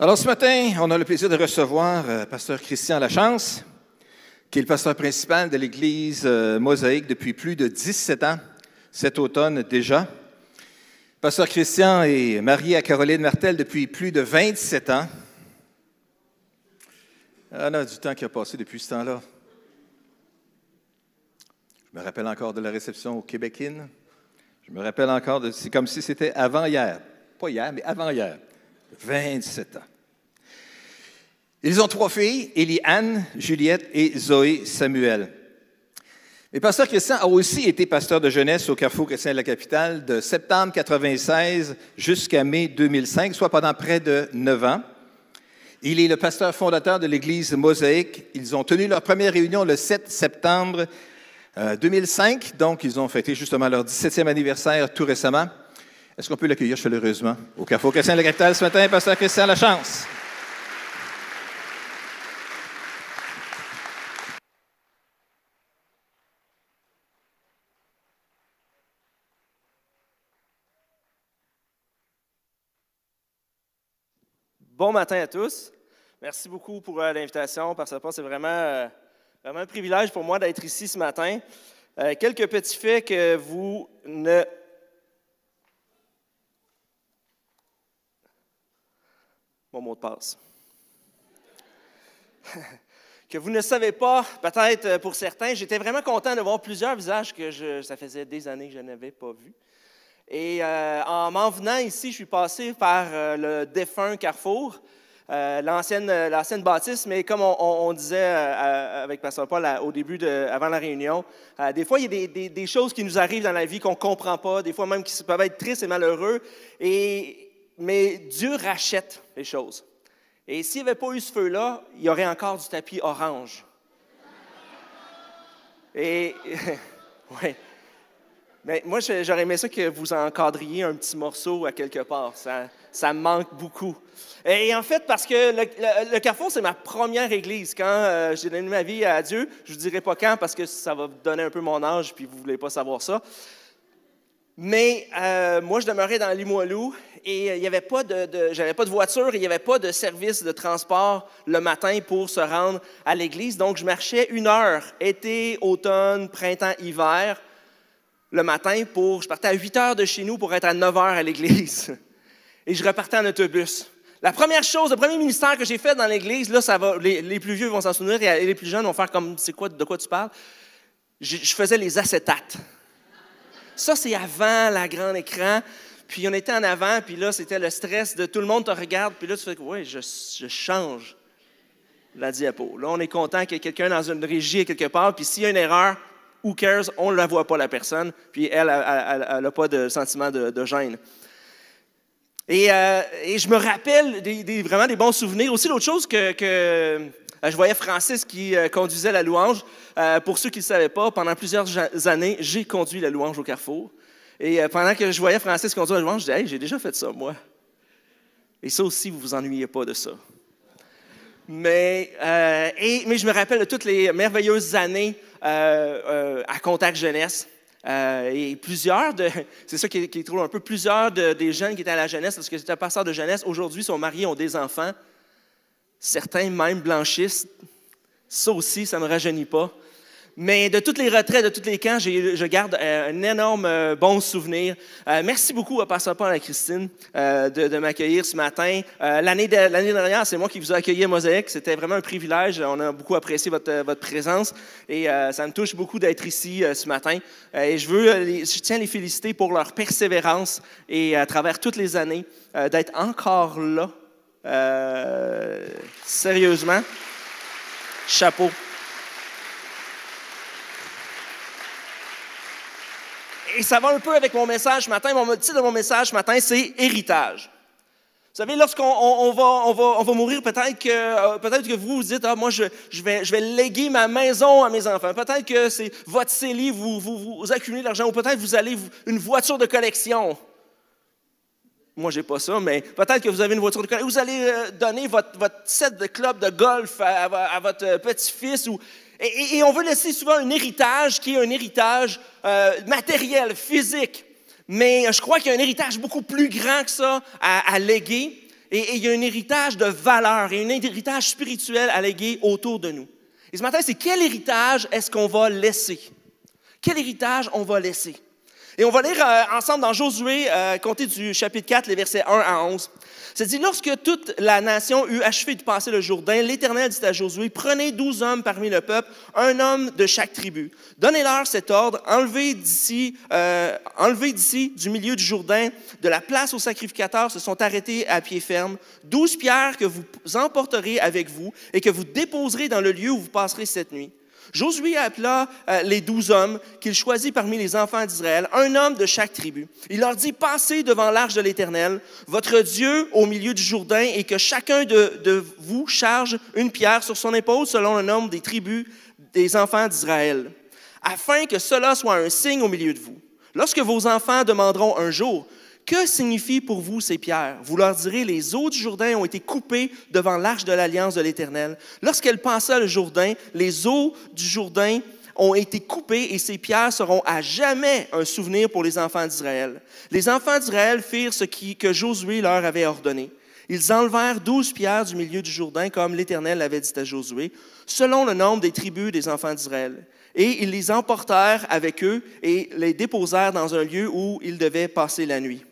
Alors ce matin, on a le plaisir de recevoir euh, pasteur Christian Lachance, qui est le pasteur principal de l'Église euh, mosaïque depuis plus de 17 ans, cet automne déjà. Pasteur Christian est marié à Caroline Martel depuis plus de 27 ans. On a du temps qui a passé depuis ce temps-là. Je me rappelle encore de la réception au Québécois. Je me rappelle encore de. C'est comme si c'était avant hier. Pas hier, mais avant hier. 27 ans. Ils ont trois filles, Élie-Anne, Juliette et Zoé Samuel. Mais pasteur Christian a aussi été pasteur de jeunesse au Carrefour chrétien de la capitale de septembre 1996 jusqu'à mai 2005, soit pendant près de neuf ans. Il est le pasteur fondateur de l'Église Mosaïque. Ils ont tenu leur première réunion le 7 septembre 2005, euh, donc ils ont fêté justement leur 17e anniversaire tout récemment. Est-ce qu'on peut l'accueillir chaleureusement au Carrefour chrétien de capitale ce matin, pasteur Christian Lachance? Bon matin à tous. Merci beaucoup pour euh, l'invitation. Parce que c'est vraiment, euh, vraiment un privilège pour moi d'être ici ce matin. Euh, quelques petits faits que vous ne. Mot de passe. que vous ne savez pas, peut-être pour certains, j'étais vraiment content de voir plusieurs visages que ça faisait des années que je n'avais pas vus. Et euh, en m'en venant ici, je suis passé par euh, le défunt Carrefour, euh, l'ancienne, bâtisse, mais comme on, disait avec Pasteur Paul au début, avant la réunion, des fois, il y a des, choses qui nous arrivent dans la vie qu'on ne comprend pas, des fois même qui peuvent être tristes et malheureux, et, mais Dieu rachète les choses. Et s'il n'y avait pas eu ce feu-là, il y aurait encore du tapis orange. Et, oui. Mais moi, j'aurais aimé ça que vous encadriez un petit morceau à quelque part. Ça, ça me manque beaucoup. Et en fait, parce que le, Carrefour, c'est ma première église. Quand euh, j'ai donné ma vie à Dieu, je ne vous dirai pas quand parce que ça va donner un peu mon âge puis vous ne voulez pas savoir ça. Mais euh, moi, je demeurais dans Limoilou et il n'y avait pas de, j'avais pas de voiture il n'y avait pas de service de transport le matin pour se rendre à l'église. Donc, je marchais une heure, été, automne, printemps, hiver, le matin pour. Je partais à 8 heures de chez nous pour être à 9 heures à l'église. Et je repartais en autobus. La première chose, le premier ministère que j'ai fait dans l'église, là, les, plus vieux vont s'en souvenir et les plus jeunes vont faire comme, c'est quoi, de quoi tu parles? Je, faisais les acétates. Ça, c'est avant la grande écran. Puis on était en avant, puis là, c'était le stress de tout le monde te regarde, puis là, tu fais, oui, je, je change la diapo. Là, on est content qu'il y ait quelqu'un dans une régie quelque part, puis s'il y a une erreur, who cares, on ne la voit pas, la personne, puis elle n'a pas de sentiment de, gêne. Euh, et, je me rappelle des, vraiment des bons souvenirs. Aussi, l'autre chose que, je voyais Francis qui euh, conduisait la louange. pour ceux qui ne savaient pas, pendant plusieurs années, j'ai conduit la louange au Carrefour. Et pendant que je voyais Francis conduire la louange, je disais, j'ai déjà fait ça, moi. Et ça aussi, vous vous ennuyez pas de ça. Mais, je me rappelle de toutes les merveilleuses années euh, euh, à Contact Jeunesse. Euh, et plusieurs c'est ça qui, qui trouve un peu, plusieurs des jeunes qui étaient à la jeunesse, parce que c'était pasteur de jeunesse, aujourd'hui sont mariés, ont des enfants. Certains même blanchissent. Ça aussi, ça ne me rajeunit pas. Mais de toutes les retraites, de tous les camps, je garde euh, un énorme euh, bon souvenir. Euh, merci beaucoup à Pasteur et à Christine de, m'accueillir ce matin. L'année dernière, c'est moi qui vous ai accueilli à Mosaïque. C'était vraiment un privilège. On a beaucoup apprécié votre, votre présence et ça me touche beaucoup d'être ici ce matin. et je veux, je tiens à les féliciter pour leur persévérance et à travers toutes les années d'être encore là. Sérieusement, chapeau. et ça va un peu avec mon message ce matin. Mon titre de mon message ce matin, c'est héritage. Vous savez, lorsqu'on on, va, on, va, on va, mourir, peut-être que, euh, peut que vous vous dites, ah, moi, je, je, vais, je vais léguer ma maison à mes enfants. Peut-être que c'est votre CELI, vous, vous, vous accumulez l'argent, ou peut-être vous allez une voiture de collection. Moi, je n'ai pas ça, mais peut-être que vous avez une voiture de collection. Vous allez euh, donner votre, set de club de golf à, votre petit-fils ou et, on veut laisser souvent un héritage qui est un héritage euh, matériel, physique. Mais je crois qu'il y a un héritage beaucoup plus grand que ça à, léguer. et il y a un héritage de valeur et un héritage spirituel à léguer autour de nous. Et ce matin, c'est quel héritage est-ce qu'on va laisser? Quel héritage on va laisser? Et on va lire euh, ensemble dans Josué, euh, compter du chapitre 4, les versets 1 à 11. C'est dit, lorsque toute la nation eut achevé de passer le Jourdain, l'Éternel dit à Josué, prenez douze hommes parmi le peuple, un homme de chaque tribu. Donnez-leur cet ordre, enlevez d'ici, euh, enlevez d'ici, du milieu du Jourdain, de la place aux sacrificateurs se sont arrêtés à pied ferme, douze pierres que vous emporterez avec vous et que vous déposerez dans le lieu où vous passerez cette nuit. Josué appela euh, les douze hommes qu'il choisit parmi les enfants d'Israël, un homme de chaque tribu. Il leur dit, passez devant l'arche de l'Éternel, votre Dieu au milieu du Jourdain, et que chacun de, de vous charge une pierre sur son épaule selon le nombre des tribus des enfants d'Israël, afin que cela soit un signe au milieu de vous. Lorsque vos enfants demanderont un jour, que signifient pour vous ces pierres? Vous leur direz, les eaux du Jourdain ont été coupées devant l'arche de l'alliance de l'Éternel. Lorsqu'elle passa le Jourdain, les eaux du Jourdain ont été coupées et ces pierres seront à jamais un souvenir pour les enfants d'Israël. Les enfants d'Israël firent ce que Josué leur avait ordonné. Ils enlevèrent douze pierres du milieu du Jourdain, comme l'Éternel l'avait dit à Josué, selon le nombre des tribus des enfants d'Israël. Et ils les emportèrent avec eux et les déposèrent dans un lieu où ils devaient passer la nuit.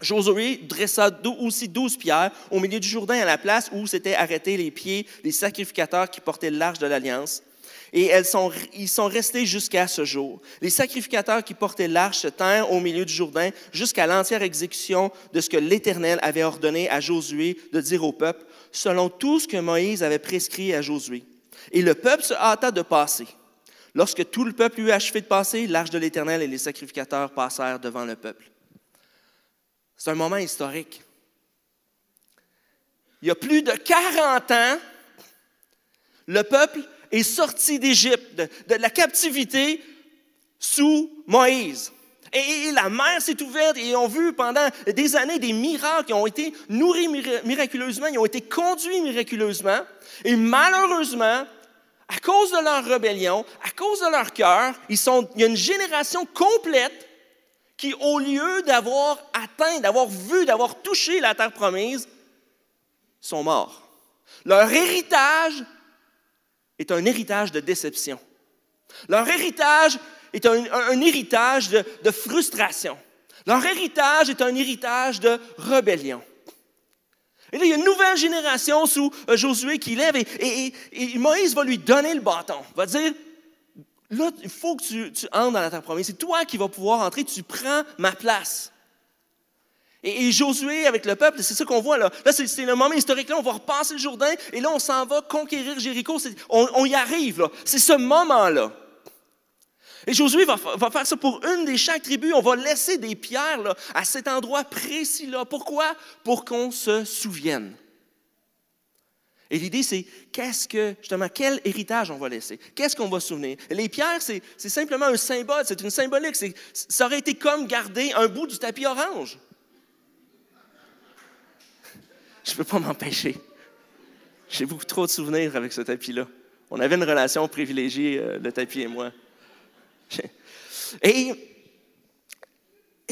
Josué dressa aussi douze pierres au milieu du Jourdain à la place où s'étaient arrêtés les pieds des sacrificateurs qui portaient l'arche de l'Alliance. Et elles sont, ils sont restés jusqu'à ce jour. Les sacrificateurs qui portaient l'arche se tinrent au milieu du Jourdain jusqu'à l'entière exécution de ce que l'Éternel avait ordonné à Josué de dire au peuple, selon tout ce que Moïse avait prescrit à Josué. Et le peuple se hâta de passer. Lorsque tout le peuple eut achevé de passer, l'arche de l'Éternel et les sacrificateurs passèrent devant le peuple. C'est un moment historique. Il y a plus de 40 ans, le peuple est sorti d'Égypte, de, la captivité sous Moïse. Et, la mer s'est ouverte et ont vu pendant des années des miracles qui ont été nourris miraculeusement, ils ont été conduits miraculeusement. Et malheureusement, à cause de leur rébellion, à cause de leur cœur, il y a une génération complète qui, au lieu d'avoir atteint, d'avoir vu, d'avoir touché la terre promise, sont morts. Leur héritage est un héritage de déception. Leur héritage est un, héritage de, frustration. Leur héritage est un héritage de rébellion. Et là, il y a une nouvelle génération sous euh, Josué qui lève et, et Moïse va lui donner le bâton, va dire, Là, il faut que tu, entres dans la terre promise. C'est toi qui vas pouvoir entrer, tu prends ma place. Et, Josué avec le peuple, c'est ça qu'on voit là. Là, c'est le moment historique là, on va repasser le Jourdain et là, on s'en va conquérir Jéricho. On, y arrive là. C'est ce moment-là. Et Josué va, va, faire ça pour une des chaque tribus. On va laisser des pierres là, à cet endroit précis là. Pourquoi? Pour qu'on se souvienne. Et l'idée, c'est qu'est-ce que, justement, quel héritage on va laisser? Qu'est-ce qu'on va souvenir? Les pierres, c'est simplement un symbole, c'est une symbolique. Ça aurait été comme garder un bout du tapis orange. Je ne peux pas m'empêcher. J'ai beaucoup trop de souvenirs avec ce tapis-là. On avait une relation privilégiée, euh, le tapis et moi. Et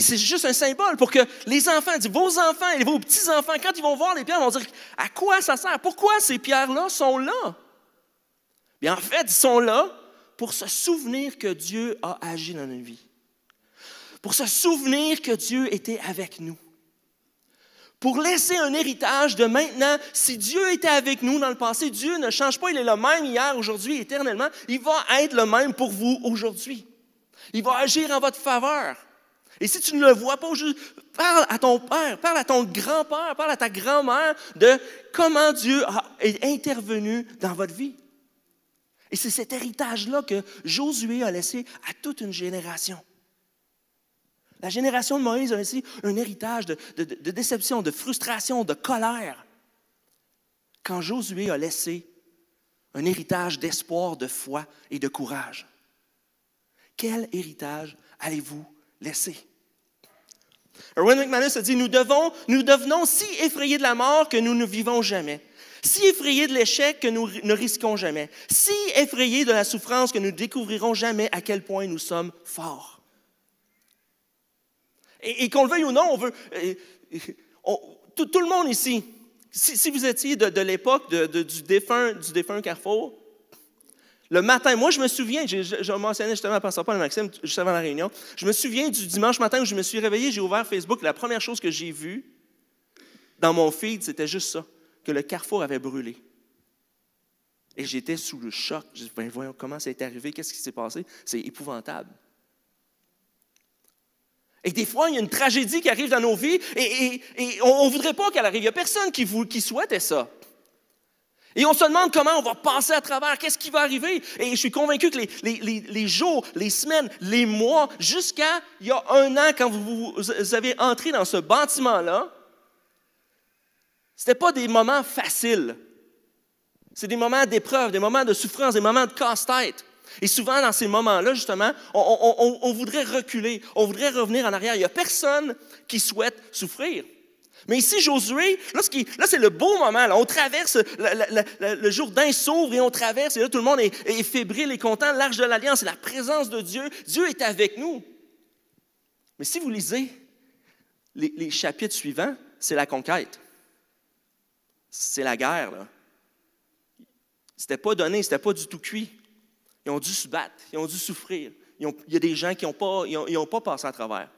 c'est juste un symbole pour que les enfants, vos enfants et vos petits-enfants, quand ils vont voir les pierres, vont dire à quoi ça sert? Pourquoi ces pierres-là sont là? Bien, en fait, ils sont là pour se souvenir que Dieu a agi dans notre vie. Pour se souvenir que Dieu était avec nous. Pour laisser un héritage de maintenant, si Dieu était avec nous dans le passé, Dieu ne change pas, il est le même hier, aujourd'hui, éternellement, il va être le même pour vous aujourd'hui. Il va agir en votre faveur. Et si tu ne le vois pas, parle à ton père, parle à ton grand-père, parle à ta grand-mère de comment Dieu est intervenu dans votre vie. Et c'est cet héritage-là que Josué a laissé à toute une génération. La génération de Moïse a laissé un héritage de, de déception, de frustration, de colère. Quand Josué a laissé un héritage d'espoir, de foi et de courage. Quel héritage allez-vous laisser? Erwin McManus a dit, nous, devons, nous devenons si effrayés de la mort que nous ne vivons jamais, si effrayés de l'échec que nous ne risquons jamais, si effrayés de la souffrance que nous découvrirons jamais à quel point nous sommes forts. Et, qu'on le veuille ou non, on veut... tout, tout le monde ici, si, vous étiez de, de l'époque du, défunt, du défunt Carrefour, le matin, moi je me souviens, je, mentionnais justement à Pasteur Paul et Maxime juste avant la réunion, je me souviens du dimanche matin où je me suis réveillé, j'ai ouvert Facebook, la première chose que j'ai vue dans mon feed, c'était juste ça, que le Carrefour avait brûlé. Et j'étais sous le choc. Je dis, ben voyons comment ça est arrivé, qu'est-ce qui s'est passé? C'est épouvantable. Et des fois, il y a une tragédie qui arrive dans nos vies et, on ne voudrait pas qu'elle arrive. Il n'y a personne qui souhaitait ça. Et on se demande comment on va passer à travers, qu'est-ce qui va arriver. Et je suis convaincu que les, jours, les semaines, les mois, jusqu'à il y a un an, quand vous, avez entré dans ce bâtiment-là, ce n'était pas des moments faciles. C'est des moments d'épreuve, des moments de souffrance, des moments de casse-tête. Et souvent, dans ces moments-là, justement, on- on voudrait reculer, on voudrait revenir en arrière. Il n'y a personne qui souhaite souffrir. Mais ici, Josué, là, c'est le beau moment. On traverse, le, le- le- Jourdain s'ouvre et on traverse, et là, tout le monde est, est fébrile et content. L'arche de l'Alliance, c'est la présence de Dieu. Dieu est avec nous. Mais si vous lisez les, chapitres suivants, c'est la conquête. C'est la guerre, là. C'était pas donné, c'était pas du tout cuit. Ils ont dû se battre, ils ont dû souffrir. Il y a des gens qui n'ont pas passé à travers.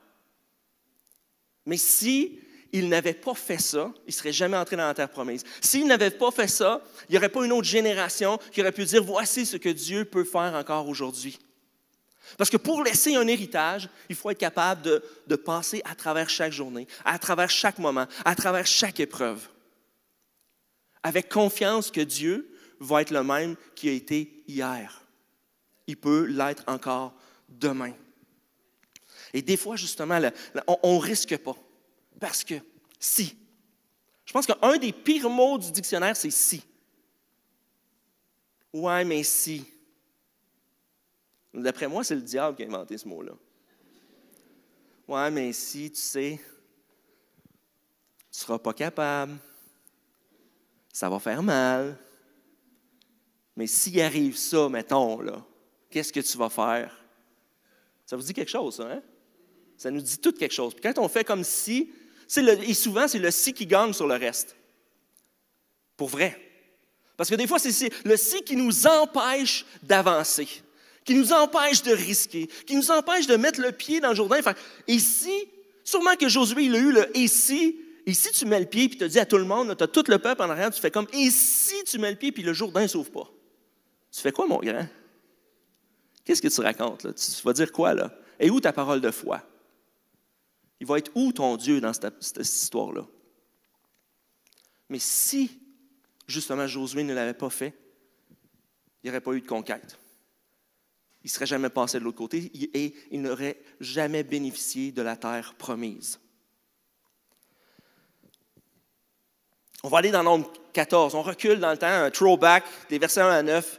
Mais si ils n'avaient pas fait ça, ils ne seraient jamais entrés dans la terre promise. S'ils n'avaient pas fait ça, il n'y aurait pas une autre génération qui aurait pu dire voici ce que Dieu peut faire encore aujourd'hui. Parce que pour laisser un héritage, il faut être capable de, de passer à travers chaque journée, à travers chaque moment, à travers chaque épreuve. Avec confiance que Dieu va être le même qui a été hier. Il peut l'être encore demain. Et des fois, justement, on ne risque pas. Parce que si. Je pense qu'un des pires mots du dictionnaire, c'est si. Ouais, mais si. D'après moi, c'est le diable qui a inventé ce mot-là. Ouais, mais si, tu sais, tu ne seras pas capable, ça va faire mal. Mais s'il arrive ça, mettons, là, qu'est-ce que tu vas faire? Ça vous dit quelque chose, ça, hein? Ça nous dit tout quelque chose. Puis quand on fait comme si, et souvent, c'est le si qui gagne sur le reste. Pour vrai. Parce que des fois, c'est- le si qui nous empêche d'avancer, qui nous empêche de risquer, qui nous empêche de mettre le pied dans le Jourdain. faire, et si, sûrement que Josué, il a eu le et si, et tu mets le pied puis tu dis à tout le monde, tu as tout le peuple en arrière, tu fais comme et si tu mets le pied puis le Jourdain ne s'ouvre pas? Tu fais quoi, mon grand? Qu'est-ce que tu racontes? Tu vas dire quoi, là? Et où ta parole de foi? Il va être où ton Dieu dans cette, histoire-là? Mais si, justement, Josué ne l'avait pas fait, il n'y aurait pas eu de conquête. Il ne serait jamais passé de l'autre côté et il n'aurait jamais bénéficié de la terre promise. On va aller dans Nombre 14. On recule dans le temps, un throwback des versets 1 à 9.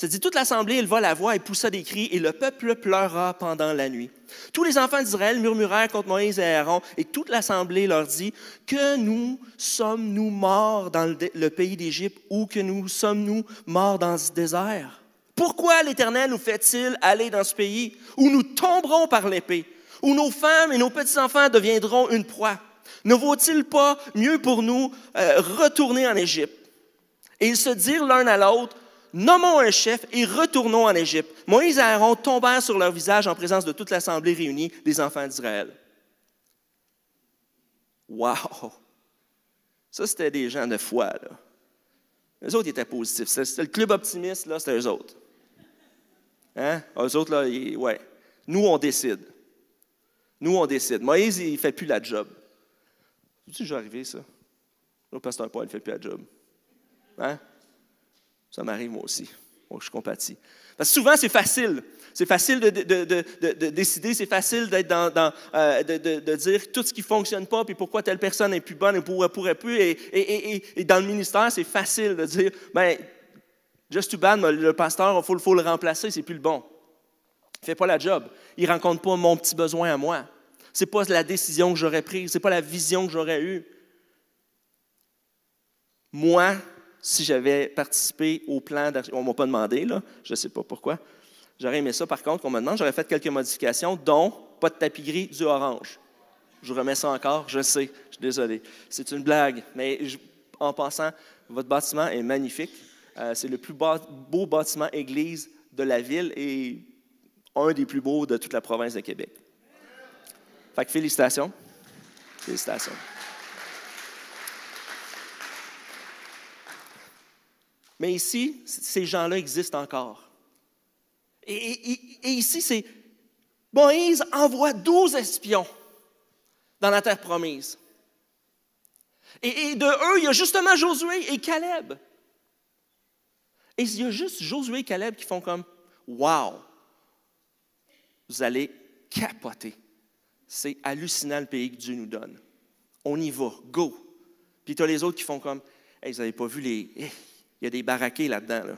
Ça dit Toute l'assemblée éleva la voix et poussa des cris, et le peuple pleura pendant la nuit. Tous les enfants d'Israël murmurèrent contre Moïse et Aaron, et toute l'assemblée leur dit Que nous sommes-nous morts dans le, pays d'Égypte, ou que nous sommes-nous morts dans ce désert? Pourquoi l'Éternel nous fait-il aller dans ce pays où nous tomberons par l'épée, où nos femmes et nos petits-enfants deviendront une proie? Ne vaut-il pas mieux pour nous euh, retourner en Égypte? Et ils se dirent l'un à l'autre, Nommons un chef et retournons en Égypte. Moïse et Aaron tombèrent sur leur visage en présence de toute l'assemblée réunie des enfants d'Israël. Wow! Ça, c'était des gens de foi, là. Les autres ils étaient positifs. C'était le club optimiste, là, c'était eux autres. Hein? Eux autres, là, ils- ouais. Nous, on décide. Nous, on décide. Moïse, il ne fait plus la job. C'est déjà arrivé, ça? Le pasteur Paul ne fait plus la job. Hein? Ça m'arrive moi aussi. Moi, je compatis. Parce que souvent, c'est facile. C'est facile de, de- de- de- de décider, c'est facile d'être dans, dans, euh, de, dire tout ce qui ne fonctionne pas, puis pourquoi telle personne est plus bonne et pourrait, pourrait plus. Et, et- et- et- dans le ministère, c'est facile de dire, ben, just too bad, le pasteur, il faut, faut le remplacer, c'est plus le bon. Il ne fait pas la job. Il ne rencontre pas mon petit besoin à moi. Ce n'est pas la décision que j'aurais prise, ce n'est pas la vision que j'aurais eue. Moi, si j'avais participé au plan d'archi- on ne m'a pas demandé, là, je ne sais pas pourquoi. J'aurais aimé ça, par contre, qu'on me demande. J'aurais fait quelques modifications, dont pas de tapis gris, du orange. Je remets ça encore, je sais. suis désolé. C'est une blague, mais en passant, votre bâtiment est magnifique. Euh, c'est le plus beau bâtiment église de la ville et un des plus beaux de toute la province de Québec. Fait félicitations. Félicitations. Mais ici, ces gens-là existent encore. Et, ici, c'est Moïse envoie douze espions dans la terre promise. Et, de eux, il y a justement Josué et Caleb. Et il y a juste Josué et Caleb qui font comme Wow! Vous allez capoter. C'est hallucinant le pays que Dieu nous donne. On y va, go. Puis tu as les autres qui font comme Hey, vous n'avez pas vu les. Il y a des baraqués là-dedans. Là.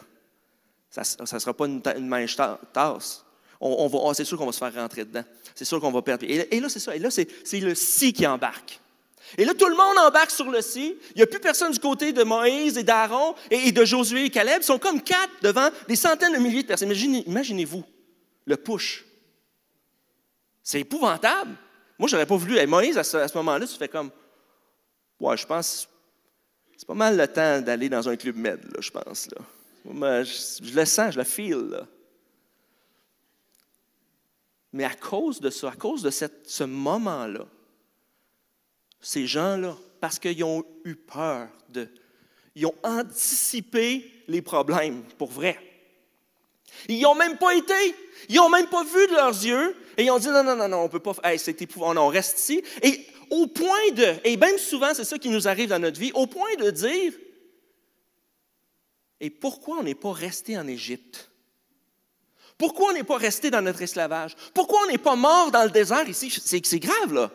Ça ne sera pas une, une tasse. On, va, oh, c'est sûr qu'on va se faire rentrer dedans. C'est sûr qu'on va perdre. Et, là, c'est ça. Et là, c'est, le si qui embarque. Et là, tout le monde embarque sur le si. Il n'y a plus personne du côté de Moïse et d'Aaron et, de Josué et Caleb. Ils sont comme quatre devant des centaines de milliers de personnes. Imaginez, vous le push. C'est épouvantable. Moi, je n'aurais pas voulu. Moïse, à ce, moment-là, tu fais comme Ouais, je pense. C'est pas mal le temps d'aller dans un club med, là, je pense. Là je, le sens, je le feel. Mais à cause de ça, à cause de ce moment-là, ces gens-là, parce qu'ils ont eu peur ils ont anticipé les problèmes, pour vrai. Ils n'ont même pas été, ils n'ont même pas vu de leurs yeux, et ils ont dit non, non, non, non, on ne peut pas, hey, c'est épouvantable, on reste ici. Et au point de, et même souvent, c'est ça qui nous arrive dans notre vie, au point de dire, et pourquoi on n'est pas resté en Égypte? Pourquoi on n'est pas resté dans notre esclavage? Pourquoi on n'est pas mort dans le désert ici? C'est grave, là.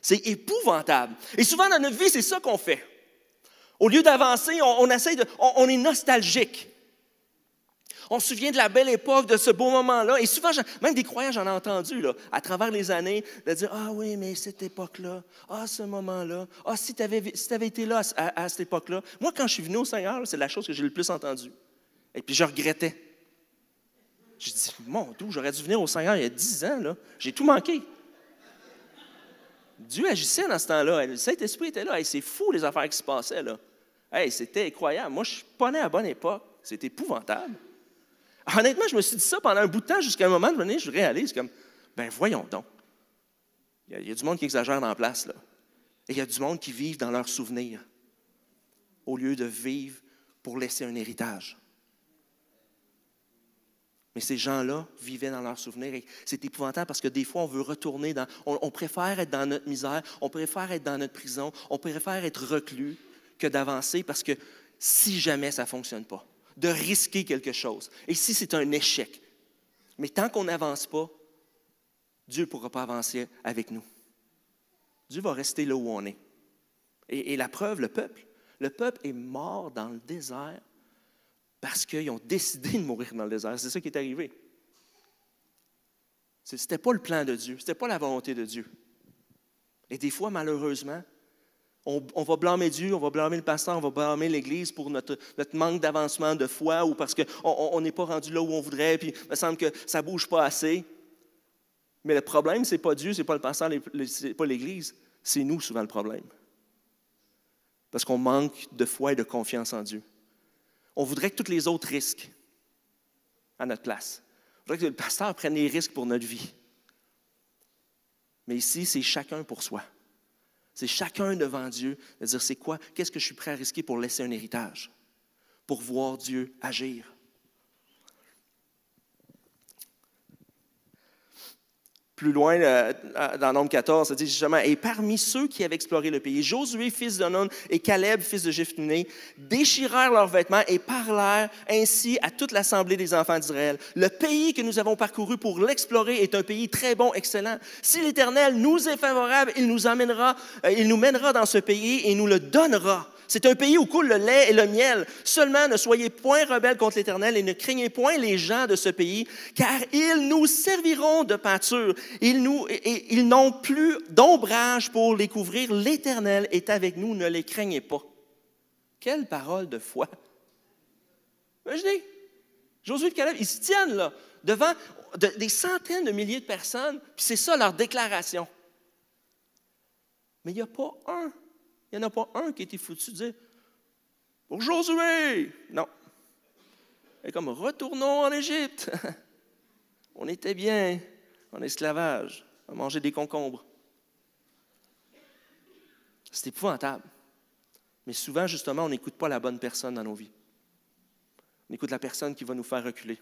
C'est épouvantable. Et souvent dans notre vie, c'est ça qu'on fait. Au lieu d'avancer, on, essaie de, on est nostalgique. On se souvient de la belle époque, de ce beau moment-là. Et souvent, même des croyants, j'en ai entendu, là, à travers les années, de dire Ah oui, mais cette époque-là, ah ce moment-là, ah si tu avais, été là à, cette époque-là. Moi, quand je suis venu au Seigneur, c'est la chose que j'ai le plus entendue. Et puis, je regrettais. Je dis Mon Dieu, j'aurais dû venir au Seigneur il y a dix ans, là. J'ai tout manqué. Dieu agissait dans ce temps-là. Le Saint-Esprit était là. c'est fou les affaires qui se passaient. là. C'était incroyable. Moi, je suis pas né à bonne époque. C'était épouvantable. Honnêtement, je me suis dit ça pendant un bout de temps, jusqu'à un moment donné, je réalise comme, ben voyons donc. Il y, a, du monde qui exagère dans la place, là. Et il y a du monde qui vit dans leurs souvenirs, au lieu de vivre pour laisser un héritage. Mais ces gens-là vivaient dans leurs souvenirs et c'est épouvantable parce que des fois, on veut retourner dans. On, préfère être dans notre misère, on préfère être dans notre prison, on préfère être reclus que d'avancer parce que si jamais ça ne fonctionne pas, de risquer quelque chose. Et si c'est un échec, mais tant qu'on n'avance pas, Dieu ne pourra pas avancer avec nous. Dieu va rester là où on est. Et, la preuve, le peuple, le peuple est mort dans le désert parce qu'ils ont décidé de mourir dans le désert. C'est ça qui est arrivé. Ce n'était pas le plan de Dieu, ce n'était pas la volonté de Dieu. Et des fois, malheureusement, on, va blâmer Dieu, on va blâmer le pasteur, on va blâmer l'Église pour notre, manque d'avancement de foi ou parce qu'on n'est pas rendu là où on voudrait, puis il me semble que ça ne bouge pas assez. Mais le problème, ce n'est pas Dieu, ce n'est pas le pasteur, ce n'est pas l'Église, c'est nous souvent le problème. Parce qu'on manque de foi et de confiance en Dieu. On voudrait que tous les autres risquent à notre place. On voudrait que le pasteur prenne les risques pour notre vie. Mais ici, c'est chacun pour soi. C'est chacun devant Dieu de dire c'est quoi, qu'est-ce que je suis prêt à risquer pour laisser un héritage, pour voir Dieu agir. Plus loin, euh, dans Nombre 14, ça dit justement, et parmi ceux qui avaient exploré le pays, Josué, fils de Nun, et Caleb, fils de Jephthé, déchirèrent leurs vêtements et parlèrent ainsi à toute l'assemblée des enfants d'Israël. Le pays que nous avons parcouru pour l'explorer est un pays très bon, excellent. Si l'Éternel nous est favorable, il nous amènera, euh, il nous mènera dans ce pays et nous le donnera. C'est un pays où coule le lait et le miel. Seulement ne soyez point rebelles contre l'Éternel et ne craignez point les gens de ce pays, car ils nous serviront de. Ils, ils n'ont plus d'ombrage pour les couvrir. L'Éternel est avec nous, ne les craignez pas. Quelle parole de foi! Imaginez, Josué et Caleb, ils se tiennent là, devant des centaines de milliers de personnes, puis c'est ça leur déclaration. Mais il n'y a pas un, il n'y en a pas un qui été foutu de dire Josué Non. Et comme retournons en Égypte. On était bien en esclavage, à manger des concombres. C'est épouvantable. Mais souvent, justement, on n'écoute pas la bonne personne dans nos vies. On écoute la personne qui va nous faire reculer,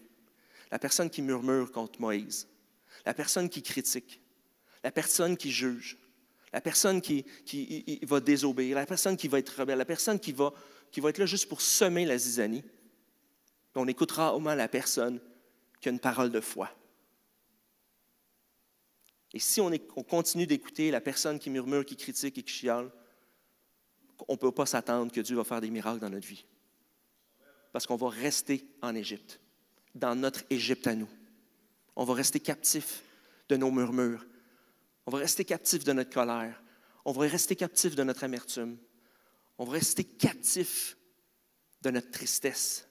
la personne qui murmure contre Moïse, la personne qui critique, la personne qui juge, la personne qui, va désobéir, la personne qui va être rebelle, la personne qui va, être là juste pour semer la zizanie. On écoutera au moins la personne qui a une parole de foi. Et si on, on continue d'écouter la personne qui murmure, qui critique et qui chiale, on ne peut pas s'attendre que Dieu va faire des miracles dans notre vie parce qu'on va rester en Égypte, dans notre Égypte à nous. On va rester captif de nos murmures. On va rester captif de notre colère. On va rester captif de notre amertume. On va rester captif de notre tristesse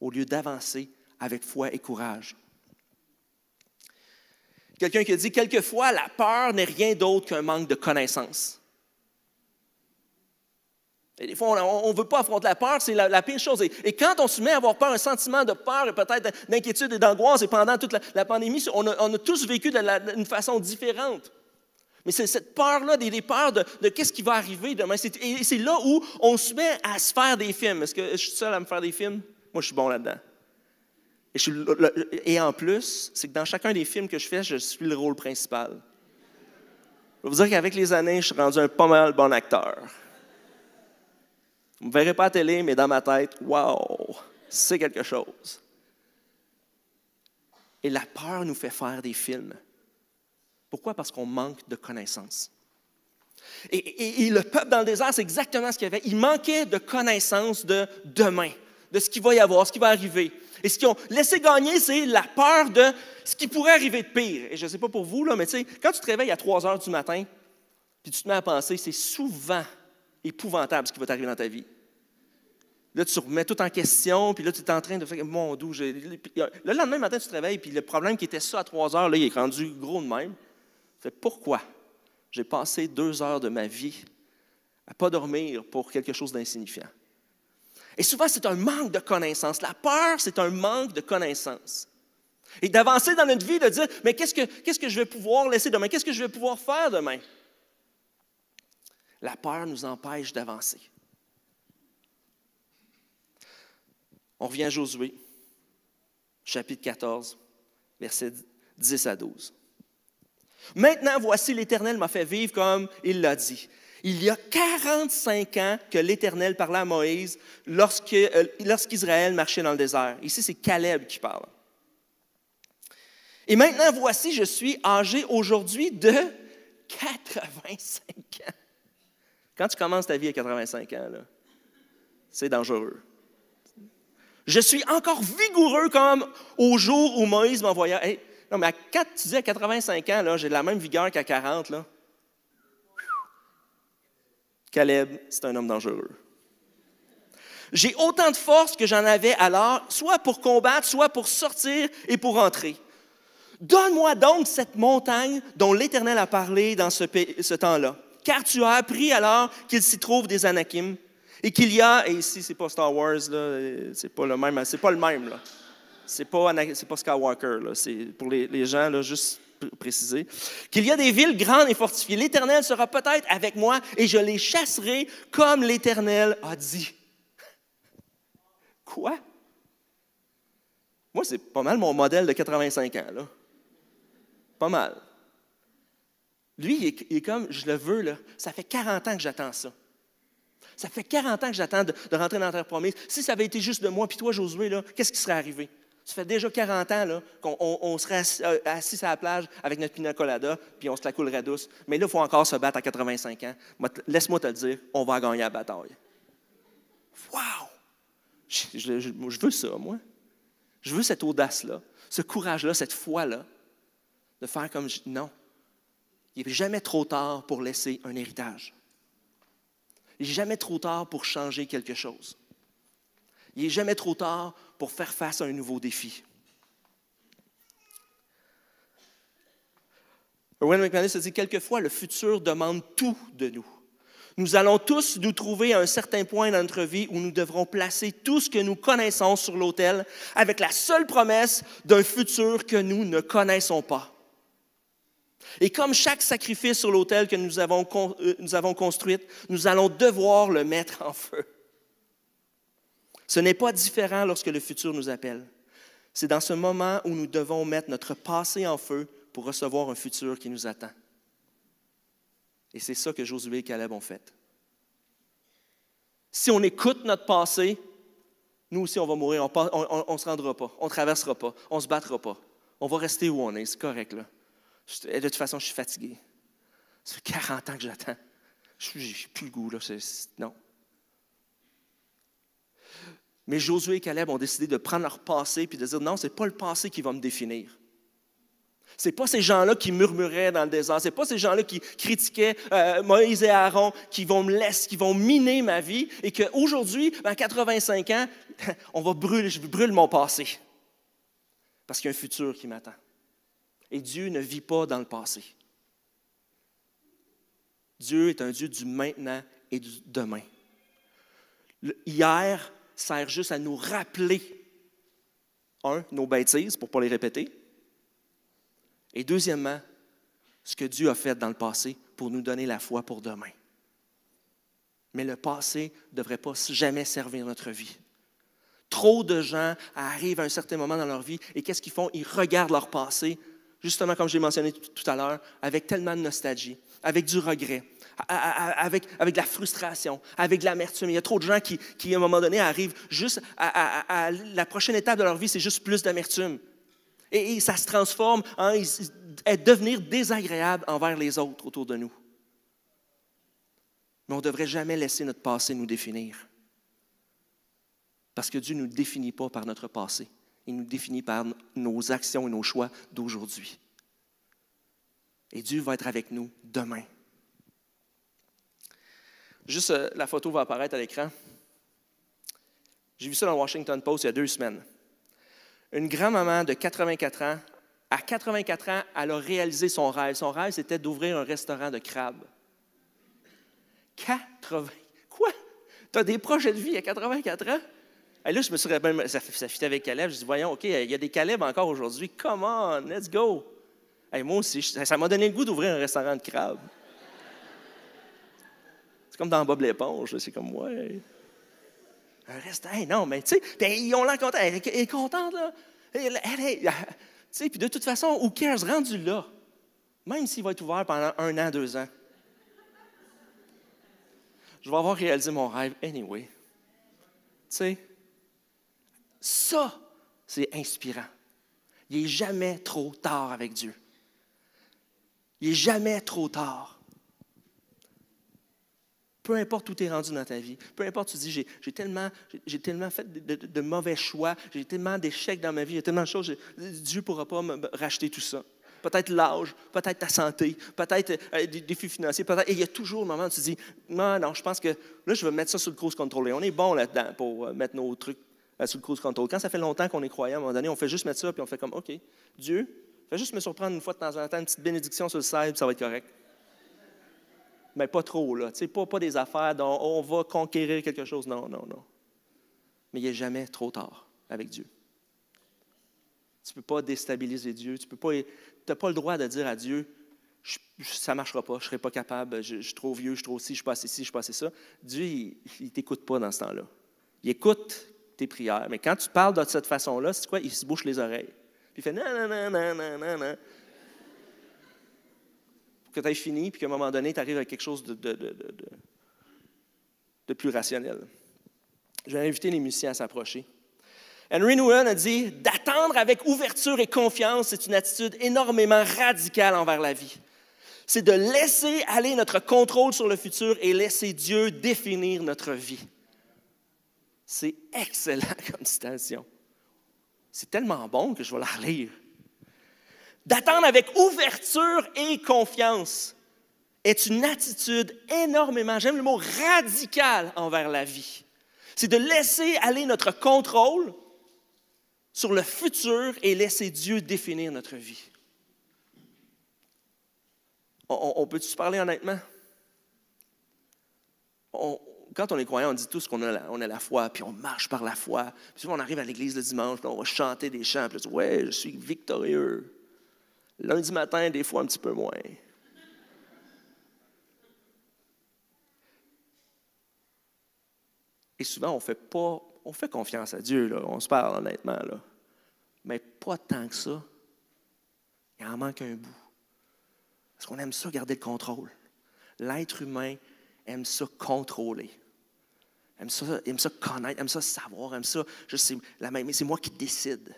au lieu d'avancer avec foi et courage. Quelqu'un qui a dit, quelquefois, la peur n'est rien d'autre qu'un manque de connaissance. Et des fois, on ne veut pas affronter la peur, c'est la, pire chose. Et, quand on se met à avoir peur, un sentiment de peur et peut-être d'inquiétude et d'angoisse, et pendant toute la, pandémie, on a, tous vécu d'une façon différente. Mais c'est cette peur-là, des, peurs de, qu'est-ce qui va arriver demain. Et c'est là où on se met à se faire des films. Est-ce que je suis seul à me faire des films? Moi, je suis bon là-dedans. Et, et, en plus, c'est que dans chacun des films que je fais, je suis le rôle principal. Je vais vous dire qu'avec les années, je suis rendu un pas mal bon acteur. Vous ne verrez pas à la télé, mais dans ma tête, wow, c'est quelque chose. Et la peur nous fait faire des films. Pourquoi? Parce qu'on manque de connaissances. Et, le peuple dans le désert, c'est exactement ce qu'il y avait. Il manquait de connaissances de demain, de ce qu'il va y avoir, ce qui va arriver. Et ce qu'ils ont laissé gagner, c'est la peur de ce qui pourrait arriver de pire. Et je ne sais pas pour vous, là, mais quand tu te réveilles à 3 heures du matin, puis tu te mets à penser, c'est souvent épouvantable ce qui va t'arriver dans ta vie. Là, tu remets tout en question, puis là, tu es en train de faire Mon doux, le lendemain matin, tu te réveilles, puis le problème qui était ça à trois heures, là, il est rendu gros de même. Tu Pourquoi j'ai passé deux heures de ma vie à ne pas dormir pour quelque chose d'insignifiant? Et souvent, c'est un manque de connaissance. La peur, c'est un manque de connaissance. Et d'avancer dans notre vie, de dire Mais qu'est-ce que, qu'est-ce que je vais pouvoir laisser demain? Qu'est-ce que je vais pouvoir faire demain? La peur nous empêche d'avancer. On revient à Josué, chapitre 14, versets 10 à 12. Maintenant, voici, l'Éternel m'a fait vivre comme il l'a dit. Il y a 45 ans que l'Éternel parlait à Moïse euh, lorsqu'Israël marchait dans le désert. Ici, c'est Caleb qui parle. Et maintenant, voici, je suis âgé aujourd'hui de 85 ans. Quand tu commences ta vie à 85 ans, c'est dangereux. Je suis encore vigoureux comme au jour où Moïse m'envoya. non, mais à 4, tu dis à 85 ans, j'ai la même vigueur qu'à 40. Là. Caleb, c'est un homme dangereux. J'ai autant de force que j'en avais alors, soit pour combattre, soit pour sortir et pour entrer. Donne-moi donc cette montagne dont l'Éternel a parlé dans ce temps-là, car tu as appris alors qu'il s'y trouve des Anakim et qu'il y a, et ici, c'est pas Star Wars, c'est pas le même, c'est pas le même, là. C'est pas, pas Skywalker. C'est pour les, les gens, là, juste préciser, qu'il y a des villes grandes et fortifiées. L'Éternel sera peut-être avec moi et je les chasserai comme l'Éternel a dit. Quoi? Moi, c'est pas mal mon modèle de 85 ans, là. Pas mal. Lui, il est, comme, je le veux, là. Ça fait 40 ans que j'attends ça. Ça fait 40 ans que j'attends de, rentrer dans la terre promise. Si ça avait été juste de moi, puis toi, Josué, qu'est-ce qui serait arrivé? Ça fait déjà 40 ans qu'on serait euh, assis, à la plage avec notre pina colada, puis on se la coulerait douce. Mais là, il faut encore se battre à 85 ans. Laisse-moi te le dire, on va gagner la bataille. Wow! Je, je veux ça, moi. Je veux cette audace-là, ce courage-là, cette foi-là, de faire comme... Non. Il n'est jamais trop tard pour laisser un héritage. Il n'est jamais trop tard pour changer quelque chose. Il n'est jamais trop tard pour faire face à un nouveau défi. Erwin McManus a dit quelquefois, le futur demande tout de nous. Nous allons tous nous trouver à un certain point dans notre vie où nous devrons placer tout ce que nous connaissons sur l'autel avec la seule promesse d'un futur que nous ne connaissons pas. Et comme chaque sacrifice sur l'autel que nous avons, euh, nous avons construit, nous allons devoir le mettre en feu. Ce n'est pas différent lorsque le futur nous appelle. C'est dans ce moment où nous devons mettre notre passé en feu pour recevoir un futur qui nous attend. Et c'est ça que Josué et Caleb ont fait. Si on écoute notre passé, nous aussi, on va mourir. On ne se rendra pas. On ne traversera pas. On ne se battra pas. On va rester où on est. C'est correct, là. De toute façon, je suis fatigué. Ça fait 40 ans que j'attends. Je n'ai plus le goût, là. non. Mais Josué et Caleb ont décidé de prendre leur passé et de dire non, ce n'est pas le passé qui va me définir. Ce n'est pas ces gens-là qui murmuraient dans le désert. Ce n'est pas ces gens-là qui critiquaient euh, Moïse et Aaron qui vont me laisser, qui vont miner ma vie et qu'aujourd'hui, à 85 ans, on va brûler, je brûle mon passé. Parce qu'il y a un futur qui m'attend. Et Dieu ne vit pas dans le passé. Dieu est un Dieu du maintenant et du demain. hier sert juste à nous rappeler, un, nos bêtises pour ne pas les répéter, et deuxièmement, ce que Dieu a fait dans le passé pour nous donner la foi pour demain. Mais le passé ne devrait pas jamais servir notre vie. Trop de gens arrivent à un certain moment dans leur vie et qu'est-ce qu'ils font? Ils regardent leur passé, justement comme j'ai mentionné tout à l'heure, avec tellement de nostalgie, avec du regret, avec, de la frustration, avec de l'amertume. Il y a trop de gens qui, qui, à un moment donné, arrivent juste à, la prochaine étape de leur vie, c'est juste plus d'amertume. Et, ça se transforme en devenir désagréable envers les autres autour de nous. Mais on ne devrait jamais laisser notre passé nous définir. Parce que Dieu ne nous définit pas par notre passé. Il nous définit par nos actions et nos choix d'aujourd'hui. Et Dieu va être avec nous demain. Juste, euh, la photo va apparaître à l'écran. J'ai vu ça dans le Washington Post il y a deux semaines. Une grand-maman de 84 ans, à 84 ans, elle a réalisé son rêve. Son rêve, c'était d'ouvrir un restaurant de crabes. 80. Quoi? Tu as des projets de vie à 84 ans? Et là, je me suis rappelé, ça, ça fit avec Caleb. Je dis, voyons, OK, il y a des Caleb encore aujourd'hui. Come on, let's go. Et moi aussi, ça m'a donné le goût d'ouvrir un restaurant de crabes. C'est comme dans Bob l'éponge, c'est comme, ouais. Un restaurant, non, mais tu sais, ils ont l'air contents. Elle, est contente, là. Elle, tu sais, puis de toute façon, où cares, rendu là, même s'il va être ouvert pendant un an, deux ans, je vais avoir réalisé mon rêve anyway. Tu sais, ça, c'est inspirant. Il n'est jamais trop tard avec Dieu. Il n'est jamais trop tard. Peu importe où tu es rendu dans ta vie, peu importe, tu dis, j'ai tellement, tellement fait de, mauvais choix, j'ai tellement d'échecs dans ma vie, a tellement de choses, Dieu ne pourra pas me racheter tout ça. Peut-être l'âge, peut-être ta santé, peut-être euh, des défis financiers, peut-être. Et il y a toujours un moment où tu dis, non, non, je pense que là, je vais mettre ça sur le cruise control. Et on est bon là-dedans pour euh, mettre nos trucs euh, sur le cruise control. Quand ça fait longtemps qu'on est croyant, à un moment donné, on fait juste mettre ça, puis on fait comme, OK, Dieu, fais juste me surprendre une fois de temps en temps, une petite bénédiction sur le side, puis ça va être correct mais pas trop, là. Pas, pas des affaires dont on va conquérir quelque chose. Non, non, non. Mais il n'est jamais trop tard avec Dieu. Tu ne peux pas déstabiliser Dieu. Tu n'as pas le droit de dire à Dieu, ça ne marchera pas, je ne serai pas capable, je, suis trop vieux, je suis trop ci, je suis pas ci, je suis pas ça. Dieu, il ne t'écoute pas dans ce temps-là. Il écoute tes prières. Mais quand tu parles de cette façon-là, c'est quoi? Il se bouche les oreilles. Puis il fait non, non, non, non, non, non, non que tu aies fini, puis qu'à un moment donné, tu arrives à quelque chose de, de, plus rationnel. Je vais inviter les musiciens à s'approcher. Henry Nguyen a dit D'attendre avec ouverture et confiance, c'est une attitude énormément radicale envers la vie. C'est de laisser aller notre contrôle sur le futur et laisser Dieu définir notre vie. C'est excellent comme citation. C'est tellement bon que je vais la relire d'attendre avec ouverture et confiance est une attitude énormément, j'aime le mot radical envers la vie. C'est de laisser aller notre contrôle sur le futur et laisser Dieu définir notre vie. On, peut-tu parler honnêtement? Quand on est croyant, on dit tous qu'on a, la, on a la foi, puis on marche par la foi. Puis souvent, on arrive à l'église le dimanche, on va chanter des chants, puis on dit Ouais, je suis victorieux. Lundi matin, des fois, un petit peu moins. Et souvent, on fait pas, on fait confiance à Dieu, là, on se parle honnêtement, là. mais pas tant que ça. Il en manque un bout. Parce qu'on aime ça garder le contrôle. L'être humain aime ça contrôler. Aime ça, aime ça connaître, aime ça savoir, aime ça. Mais c'est moi qui décide.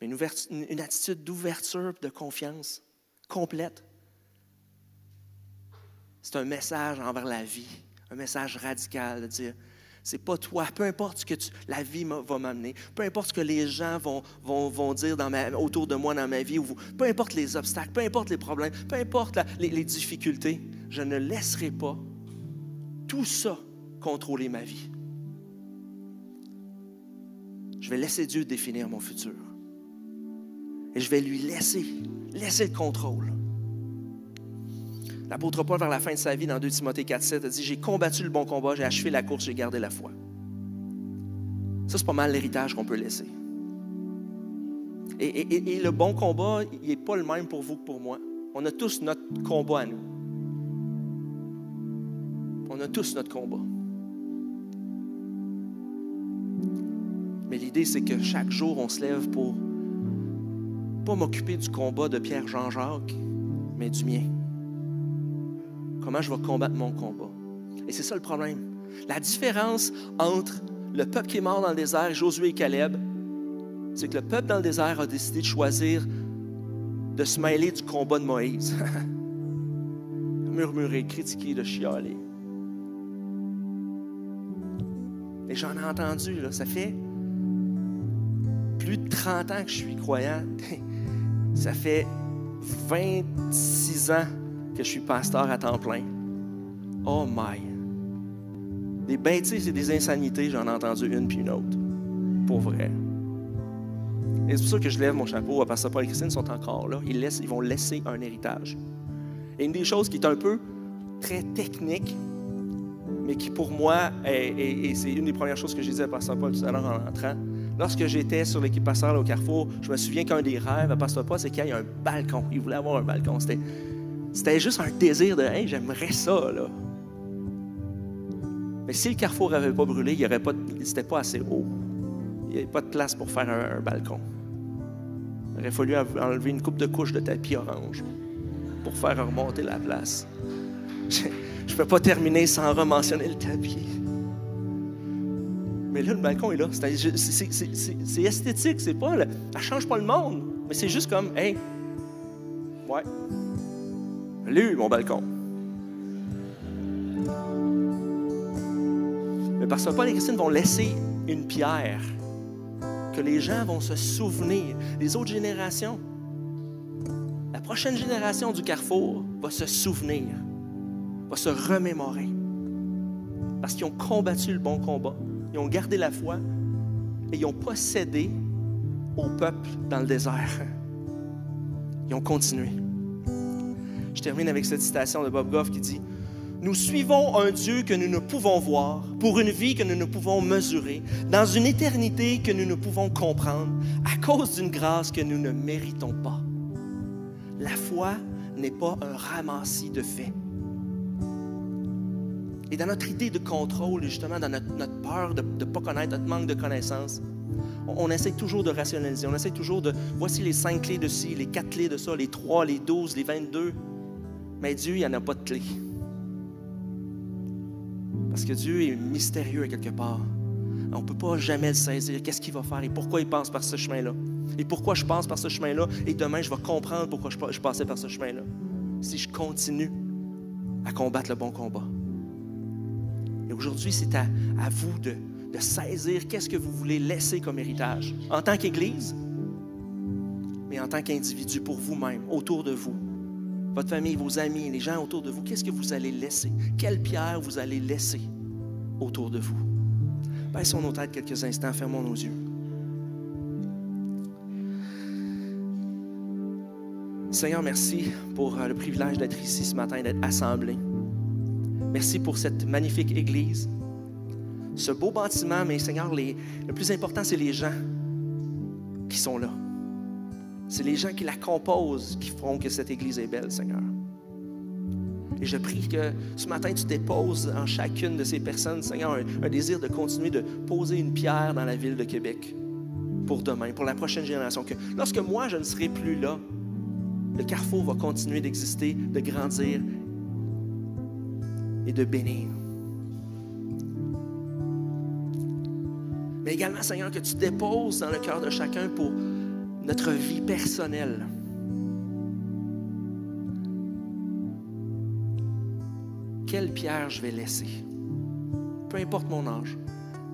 Mais une, attitude d'ouverture, de confiance complète. C'est un message envers la vie, un message radical de dire c'est pas toi, peu importe ce que la vie va m'amener, peu importe ce que les gens vont, dire autour de moi dans ma vie, ou peu importe les obstacles, peu importe les problèmes, peu importe les difficultés, je ne laisserai pas tout ça contrôler ma vie. Je vais laisser Dieu définir mon futur. Et je vais lui laisser, laisser le contrôle. L'apôtre Paul, vers la fin de sa vie, dans 2 Timothée 4, 7, a dit J'ai combattu le bon combat, j'ai achevé la course, j'ai gardé la foi. Ça, c'est pas mal l'héritage qu'on peut laisser. Et, le bon combat, il n'est pas le même pour vous que pour moi. On a tous notre combat à nous. Tous notre combat. Mais l'idée, c'est que chaque jour, on se lève pour pas m'occuper du combat de Pierre-Jean-Jacques, mais du mien. Comment je vais combattre mon combat? Et c'est ça le problème. La différence entre le peuple qui est mort dans le désert Josué et Caleb, c'est que le peuple dans le désert a décidé de choisir de se mêler du combat de Moïse. Murmurer, critiquer, de chialer. Et j'en ai entendu, ça fait plus de 30 ans que je suis croyant. Ça fait 26 ans que je suis pasteur à temps plein. Oh my! Des bêtises et des insanités, j'en ai entendu une puis une autre. Pour vrai. Et c'est pour ça que je lève mon chapeau à Pasteur Paul et Christine sont encore là. Ils, ils vont laisser un héritage. Et une des choses qui est un peu très technique, mais qui pour moi, et c'est une des premières choses que j'ai dit à Pasteur Paul tout à l'heure en entrant, lorsque j'étais sur l'équipe pastorale au Carrefour, je me souviens qu'un des rêves à Pasteur Paul, c'est qu'il y ait un balcon. Il voulait avoir un balcon. C'était juste un désir de Hey, j'aimerais ça, là. Mais si le carrefour n'avait pas brûlé, il pas, c'était pas assez haut. Il n'y avait pas de place pour faire un, balcon. Il aurait fallu enlever une coupe de couches de tapis orange pour faire remonter la place. Je ne peux pas terminer sans rementionner le tapis. Mais là, le balcon est là. C'est esthétique, c'est pas. ça ne change pas le monde. Mais c'est juste comme, hey, ouais, Lui, mon balcon. Mais parce que Paul et Christine vont laisser une pierre que les gens vont se souvenir, les autres générations. La prochaine génération du carrefour va se souvenir, va se remémorer. Parce qu'ils ont combattu le bon combat, ils ont gardé la foi et ils ont possédé au peuple dans le désert. Ils ont continué. Je termine avec cette citation de Bob Goff qui dit Nous suivons un Dieu que nous ne pouvons voir, pour une vie que nous ne pouvons mesurer, dans une éternité que nous ne pouvons comprendre, à cause d'une grâce que nous ne méritons pas. La foi n'est pas un ramassis de faits. Et dans notre idée de contrôle, justement, dans notre, peur de ne pas connaître, notre manque de connaissance, on, essaie toujours de rationaliser. On essaie toujours de, voici les cinq clés de ci, les quatre clés de ça, les trois, les douze, les vingt-deux. Mais Dieu, il n'y en a pas de clé. Parce que Dieu est mystérieux quelque part. On ne peut pas jamais le saisir. Qu'est-ce qu'il va faire et pourquoi il passe par ce chemin-là? Et pourquoi je passe par ce chemin-là? Et demain, je vais comprendre pourquoi je passais par ce chemin-là. Si je continue à combattre le bon combat. Aujourd'hui, c'est à, vous de, saisir qu'est-ce que vous voulez laisser comme héritage en tant qu'Église, mais en tant qu'individu pour vous-même, autour de vous votre famille, vos amis, les gens autour de vous, qu'est-ce que vous allez laisser? Quelle pierre vous allez laisser autour de vous? Baissons nos têtes quelques instants, fermons nos yeux. Seigneur, merci pour euh, le privilège d'être ici ce matin, d'être assemblé. Merci pour cette magnifique église. Ce beau bâtiment, mais Seigneur, le plus important, c'est les gens qui sont là. C'est les gens qui la composent qui feront que cette église est belle, Seigneur. Et je prie que ce matin, tu déposes en chacune de ces personnes, Seigneur, un, désir de continuer de poser une pierre dans la ville de Québec pour demain, pour la prochaine génération. Que lorsque moi, je ne serai plus là, le carrefour va continuer d'exister, de grandir et de bénir. Mais également, Seigneur, que tu déposes dans le cœur de chacun pour notre vie personnelle. Quelle pierre je vais laisser? Peu importe mon âge,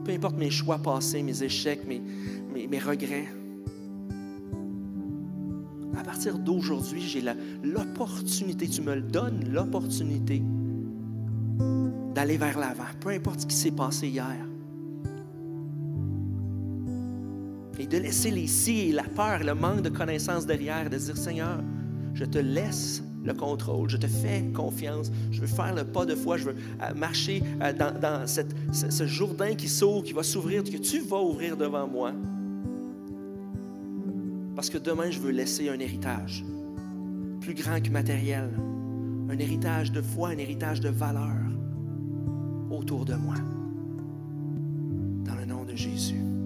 peu importe mes choix passés, mes échecs, mes, mes, regrets. À partir d'aujourd'hui, j'ai l'opportunité, tu me le donnes, l'opportunité d'aller vers l'avant, peu importe ce qui s'est passé hier. Et de laisser les si la peur, le manque de connaissance derrière, de dire Seigneur, je te laisse le contrôle, je te fais confiance, je veux faire le pas de foi, je veux euh, marcher euh, dans, ce, Jourdain qui s'ouvre, qui va s'ouvrir, que tu vas ouvrir devant moi. Parce que demain, je veux laisser un héritage plus grand que matériel, un héritage de foi, un héritage de valeur autour de moi. Dans le nom de Jésus.